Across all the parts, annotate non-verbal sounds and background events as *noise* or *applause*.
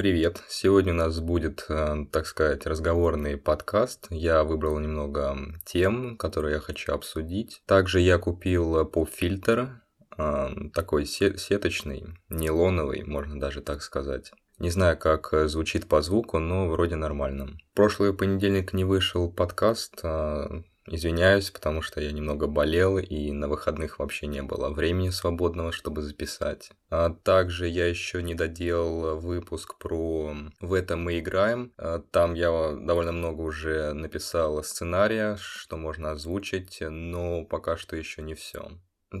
Привет! Сегодня у нас будет, э, так сказать, разговорный подкаст. Я выбрал немного тем, которые я хочу обсудить. Также я купил поп-фильтр, э, такой сеточный, нейлоновый, можно даже так сказать. Не знаю, как звучит по звуку, но вроде нормально. В прошлый понедельник не вышел подкаст, Извиняюсь, потому что я немного болел и на выходных вообще не было времени свободного, чтобы записать. А также я еще не доделал выпуск про «В этом мы играем». А там я довольно много уже написал сценария, что можно озвучить, но пока что еще не все.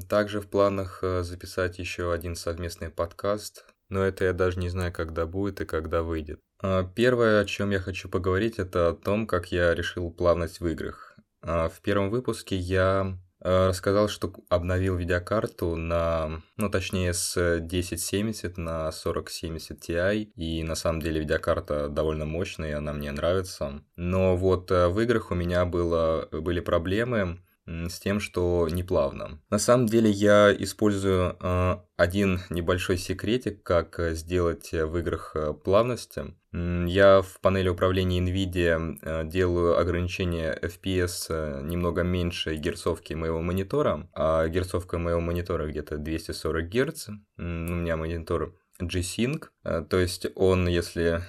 Также в планах э, записать еще один совместный подкаст, но это я даже не знаю, когда будет и когда выйдет. А первое, о чем я хочу поговорить, это о том, как я решил плавность в играх. А, в первом выпуске я а, рассказал, что обновил видеокарту на, ну точнее с 1070 на 4070 Ti, и на самом деле видеокарта довольно мощная, она мне нравится. Но вот э, в играх у меня было, были проблемы, с тем, что неплавно. На самом деле я использую э, один небольшой секретик, как э, сделать в играх э, плавности. Я в панели управления NVIDIA делаю ограничение FPS немного меньше герцовки моего монитора, а герцовка моего монитора где-то 240 Гц. У меня монитор G-Sync, то есть он, если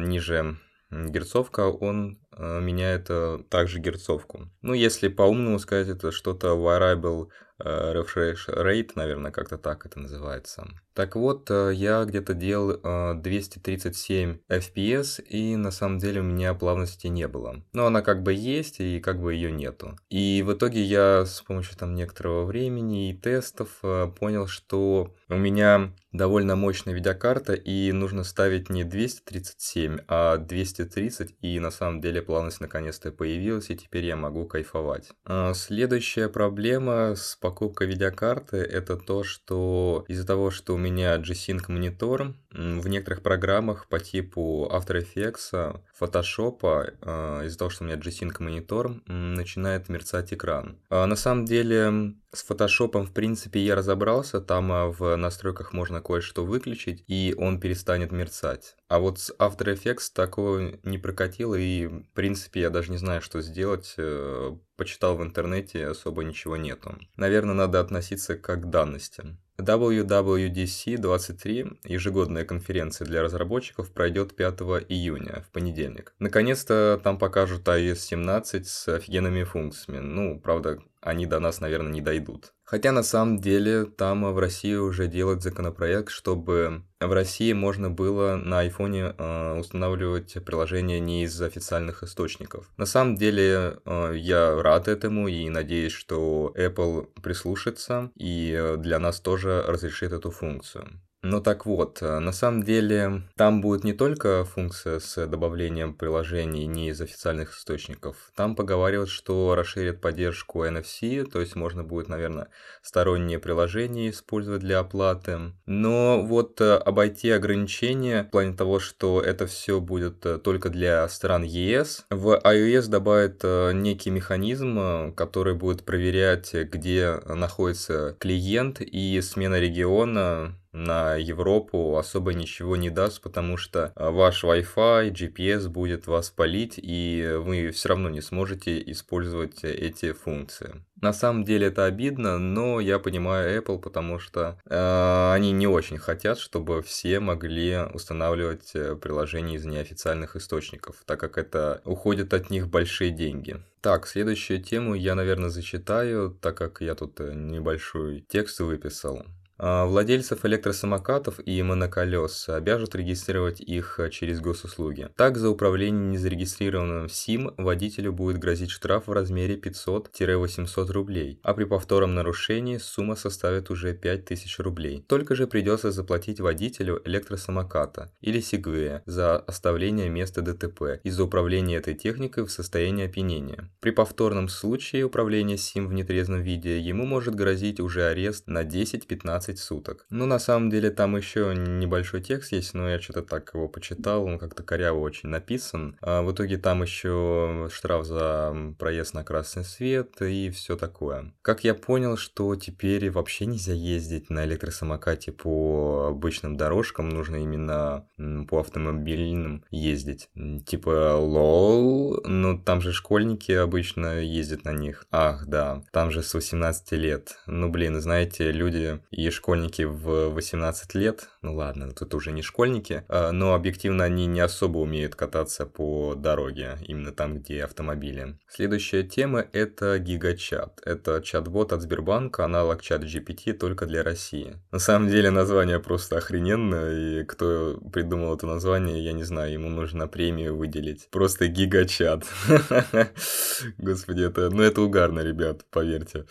ниже герцовка, он э, меняет э, также герцовку. Ну, если по-умному сказать, это что-то variable э, refresh rate, наверное, как-то так это называется. Так вот, я где-то делал 237 FPS, и на самом деле у меня плавности не было. Но она как бы есть, и как бы ее нету. И в итоге я с помощью там некоторого времени и тестов понял, что у меня довольно мощная видеокарта, и нужно ставить не 237, а 230, и на самом деле плавность наконец-то появилась, и теперь я могу кайфовать. Следующая проблема с покупкой видеокарты, это то, что из-за того, что у меня G-Sync монитор, в некоторых программах по типу After Effects, Photoshop, а, из-за того, что у меня G-Sync монитор, начинает мерцать экран. А на самом деле с Photoshop, в принципе, я разобрался, там в настройках можно кое-что выключить, и он перестанет мерцать. А вот с After Effects такого не прокатило, и, в принципе, я даже не знаю, что сделать. Э, почитал в интернете, особо ничего нету. Наверное, надо относиться как к данности. WWDC 23, ежегодная конференция для разработчиков, пройдет 5 июня, в понедельник. Наконец-то там покажут iOS 17 с офигенными функциями. Ну, правда, они до нас, наверное, не дойдут. Хотя на самом деле там в России уже делают законопроект, чтобы в России можно было на айфоне э, устанавливать приложение не из официальных источников. На самом деле э, я рад этому и надеюсь, что Apple прислушается и для нас тоже разрешит эту функцию. Ну так вот, э, на самом деле там будет не только функция с добавлением приложений не из официальных источников. Там поговаривают, что расширят поддержку NFC, то есть можно будет, наверное, сторонние приложения использовать для оплаты. Но вот э, обойти ограничения в плане того, что это все будет э, только для стран ЕС, в iOS добавят некий механизм, который будет проверять, где находится клиент и смена региона на Европу особо ничего не даст, потому что а, ваш Wi-Fi, GPS будет вас палить, и вы все равно не сможете использовать эти функции. На самом деле это обидно, но я понимаю Apple, потому что э, они не очень хотят, чтобы все могли устанавливать э, приложения из неофициальных источников, так как это уходит от них большие деньги. Так, следующую тему я, наверное, зачитаю, так как я тут э, небольшой текст выписал. А, владельцев электросамокатов и моноколес обяжут регистрировать их через госуслуги. Так, за управление незарегистрированным СИМ водителю будет грозить штраф в размере 500-800 рублей, а при повторном нарушении сумма составит уже 5000 рублей. Только же придется заплатить водителю электросамоката или Сигвея за оставление места ДТП из-за управления этой техникой в состоянии опьянения. При повторном случае управления СИМ в нетрезвом виде ему может грозить уже арест на 10-15 12 суток. Ну, на самом деле, там еще небольшой текст есть, но я что-то так его почитал, он как-то коряво очень написан. А в итоге там еще штраф за проезд на красный свет и все такое. Как я понял, что теперь вообще нельзя ездить на электросамокате по обычным дорожкам, нужно именно по автомобильным ездить. Типа, лол, ну там же школьники обычно ездят на них. Ах, да, там же с 18 лет. Ну, блин, знаете, люди и школьники в 18 лет, ну ладно, тут уже не школьники, а, но объективно они не особо умеют кататься по дороге, именно там, где автомобили. Следующая тема – это гигачат. Это чат-бот от Сбербанка, аналог чат GPT только для России. На самом деле название просто охрененное, и кто придумал это название, я не знаю, ему нужно премию выделить. Просто гигачат. *laughs* Господи, это, ну это угарно, ребят, поверьте.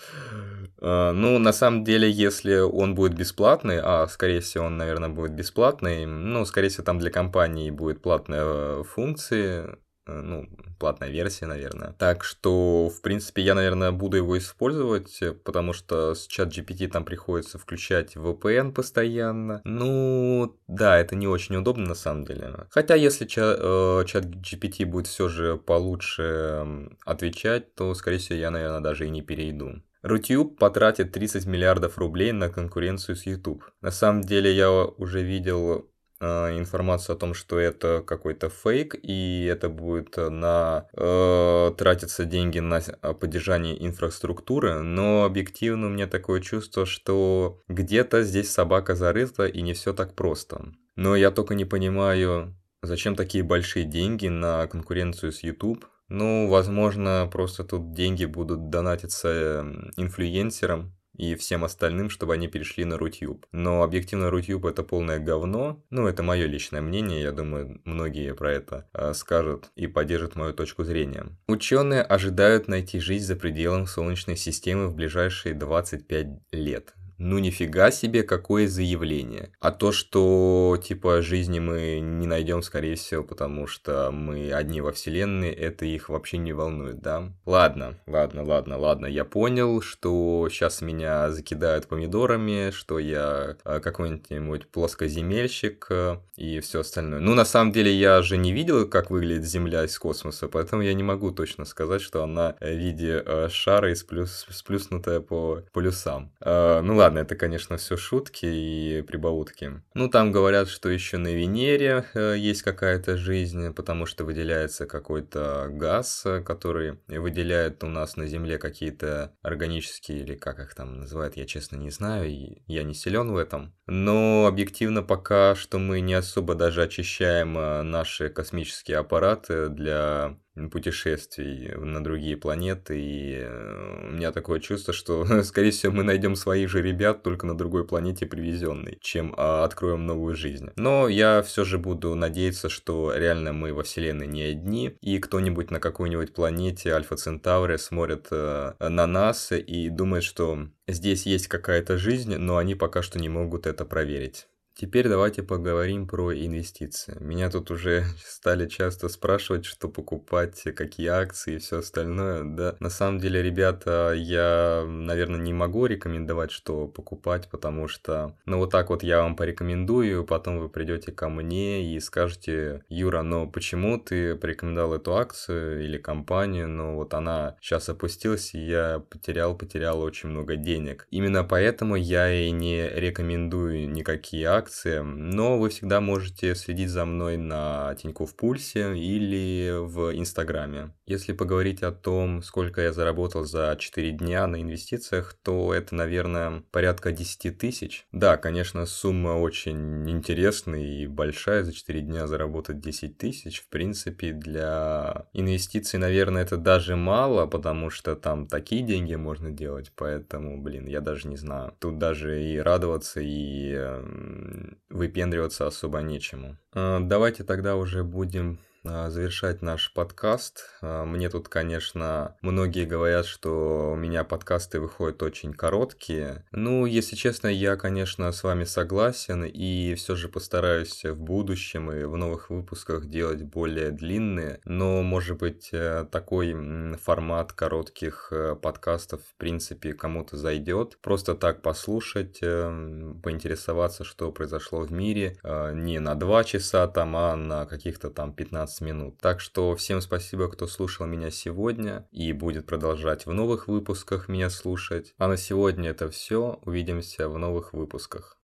А, ну, на самом деле, если он будет бесплатный, а, скорее всего, он, наверное, будет бесплатный, ну, скорее всего, там для компании будет платная э, функции, э, ну, платная версия, наверное. Так что, в принципе, я, наверное, буду его использовать, потому что с чат GPT там приходится включать VPN постоянно. Ну, да, это не очень удобно на самом деле. Хотя, если чат, э, чат GPT будет все же получше отвечать, то, скорее всего, я, наверное, даже и не перейду. Рутюб потратит 30 миллиардов рублей на конкуренцию с YouTube. На самом деле я уже видел э, информацию о том, что это какой-то фейк, и это будет на э, тратиться деньги на поддержание инфраструктуры, но объективно у меня такое чувство, что где-то здесь собака зарыта и не все так просто. Но я только не понимаю, зачем такие большие деньги на конкуренцию с YouTube, ну, возможно, просто тут деньги будут донатиться эм, инфлюенсерам и всем остальным, чтобы они перешли на Рутюб. Но объективно Рутюб это полное говно. Ну, это мое личное мнение, я думаю, многие про это э, скажут и поддержат мою точку зрения. Ученые ожидают найти жизнь за пределом Солнечной системы в ближайшие 25 лет. Ну нифига себе, какое заявление. А то, что типа жизни мы не найдем, скорее всего, потому что мы одни во вселенной, это их вообще не волнует, да? Ладно, ладно, ладно, ладно, я понял, что сейчас меня закидают помидорами, что я э, какой-нибудь плоскоземельщик э, и все остальное. Ну, на самом деле, я же не видел, как выглядит Земля из космоса, поэтому я не могу точно сказать, что она в виде э, шара и сплюс, сплюснутая по полюсам. Ну ладно, ладно, это, конечно, все шутки и прибаутки. Ну, там говорят, что еще на Венере э, есть какая-то жизнь, потому что выделяется какой-то газ, который выделяет у нас на Земле какие-то органические, или как их там называют, я честно не знаю, я не силен в этом. Но объективно пока что мы не особо даже очищаем э, наши космические аппараты для путешествий на другие планеты, и э, у меня такое чувство, что, *laughs* скорее всего, мы найдем своих же ребят только на другой планете привезенной, чем а, откроем новую жизнь. Но я все же буду надеяться, что реально мы во Вселенной не одни, и кто-нибудь на какой-нибудь планете Альфа Центавры смотрит э, на нас и думает, что здесь есть какая-то жизнь, но они пока что не могут это проверить. Теперь давайте поговорим про инвестиции. Меня тут уже *laughs* стали часто спрашивать, что покупать, какие акции и все остальное. Да, на самом деле, ребята, я, наверное, не могу рекомендовать, что покупать, потому что, ну, вот так вот я вам порекомендую, потом вы придете ко мне и скажете, Юра, но почему ты порекомендовал эту акцию или компанию, но вот она сейчас опустилась, и я потерял, потерял очень много денег. Именно поэтому я и не рекомендую никакие акции, акции, но вы всегда можете следить за мной на Тинькофф Пульсе или в Инстаграме. Если поговорить о том, сколько я заработал за 4 дня на инвестициях, то это, наверное, порядка 10 тысяч. Да, конечно, сумма очень интересная и большая, за 4 дня заработать 10 тысяч. В принципе, для инвестиций, наверное, это даже мало, потому что там такие деньги можно делать, поэтому, блин, я даже не знаю. Тут даже и радоваться, и выпендриваться особо нечему. А, давайте тогда уже будем завершать наш подкаст. А, мне тут, конечно, многие говорят, что у меня подкасты выходят очень короткие. Ну, если честно, я, конечно, с вами согласен и все же постараюсь в будущем и в новых выпусках делать более длинные. Но, может быть, э, такой формат коротких э, подкастов, в принципе, кому-то зайдет. Просто так послушать, э, поинтересоваться, что произошло в мире. Не на 2 часа там, а на каких-то там 15 минут. Так что всем спасибо, кто слушал меня сегодня и будет продолжать в новых выпусках меня слушать. А на сегодня это все. Увидимся в новых выпусках.